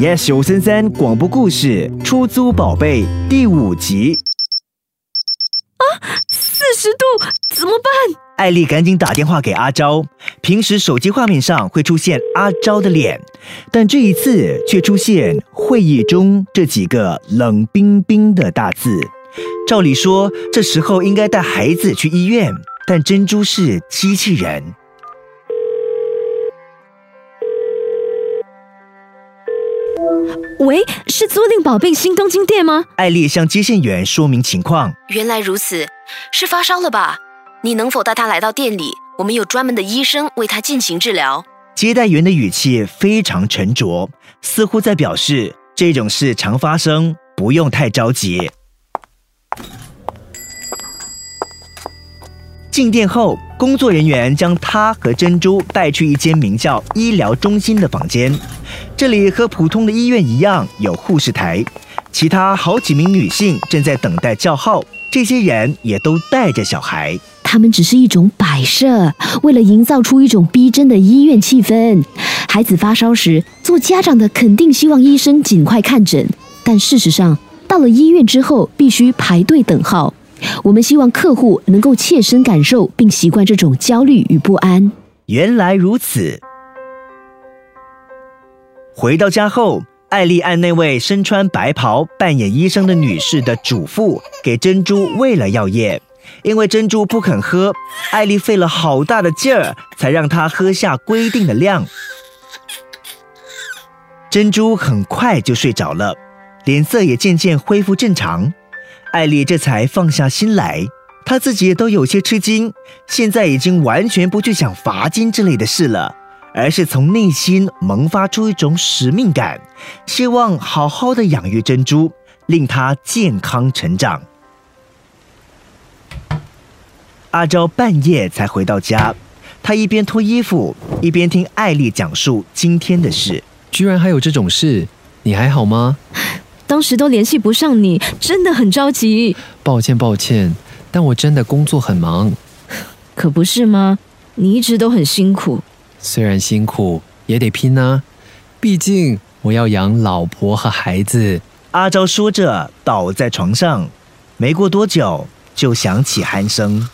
Yes 九三三广播故事《出租宝贝》第五集。啊四十度怎么办？艾丽赶紧打电话给阿昭。平时手机画面上会出现阿昭的脸，但这一次却出现会议中这几个冷冰冰的大字。照理说，这时候应该带孩子去医院，但珍珠是机器人。喂，是租赁宝贝新东京店吗？艾丽向接线员说明情况。原来如此，是发烧了吧？你能否带他来到店里？我们有专门的医生为他进行治疗。接待员的语气非常沉着，似乎在表示这种事常发生，不用太着急。进店后，工作人员将他和珍珠带去一间名叫“医疗中心”的房间。这里和普通的医院一样，有护士台，其他好几名女性正在等待叫号。这些人也都带着小孩。他们只是一种摆设，为了营造出一种逼真的医院气氛。孩子发烧时，做家长的肯定希望医生尽快看诊，但事实上，到了医院之后必须排队等号。我们希望客户能够切身感受并习惯这种焦虑与不安。原来如此。回到家后，艾丽按那位身穿白袍扮演医生的女士的嘱咐，给珍珠喂了药液。因为珍珠不肯喝，艾丽费了好大的劲儿，才让她喝下规定的量。珍珠很快就睡着了，脸色也渐渐恢复正常。艾丽这才放下心来，她自己都有些吃惊，现在已经完全不去想罚金之类的事了，而是从内心萌发出一种使命感，希望好好的养育珍珠，令她健康成长。阿昭半夜才回到家，他一边脱衣服，一边听艾丽讲述今天的事。居然还有这种事，你还好吗？当时都联系不上你，真的很着急。抱歉抱歉，但我真的工作很忙。可不是吗？你一直都很辛苦。虽然辛苦，也得拼啊！毕竟我要养老婆和孩子。阿昭说着，倒在床上。没过多久，就响起鼾声。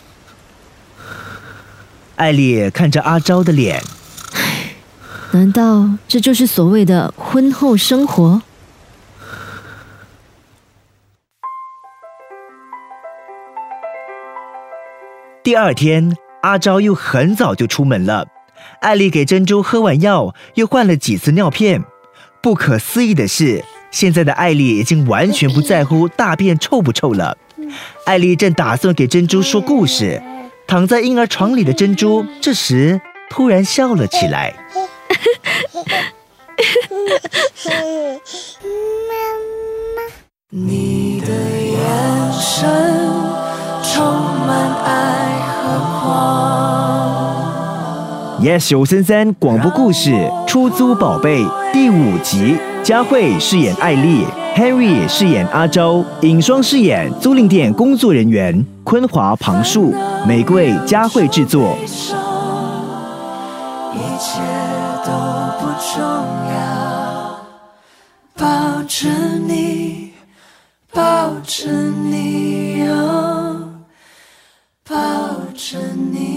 艾丽看着阿昭的脸，难道这就是所谓的婚后生活？第二天，阿昭又很早就出门了。艾丽给珍珠喝完药，又换了几次尿片。不可思议的是，现在的艾丽已经完全不在乎大便臭不臭了。艾丽正打算给珍珠说故事。躺在婴儿床里的珍珠，这时突然笑了起来。你的眼神狂。Yes 九三三广播故事《出租宝贝》第五集，佳慧饰演艾丽，Henry 饰演阿周，尹双饰演租赁店工作人员，昆华旁树。玫瑰佳慧制作。一切都不重要，抱着你，抱着你哟，抱着你。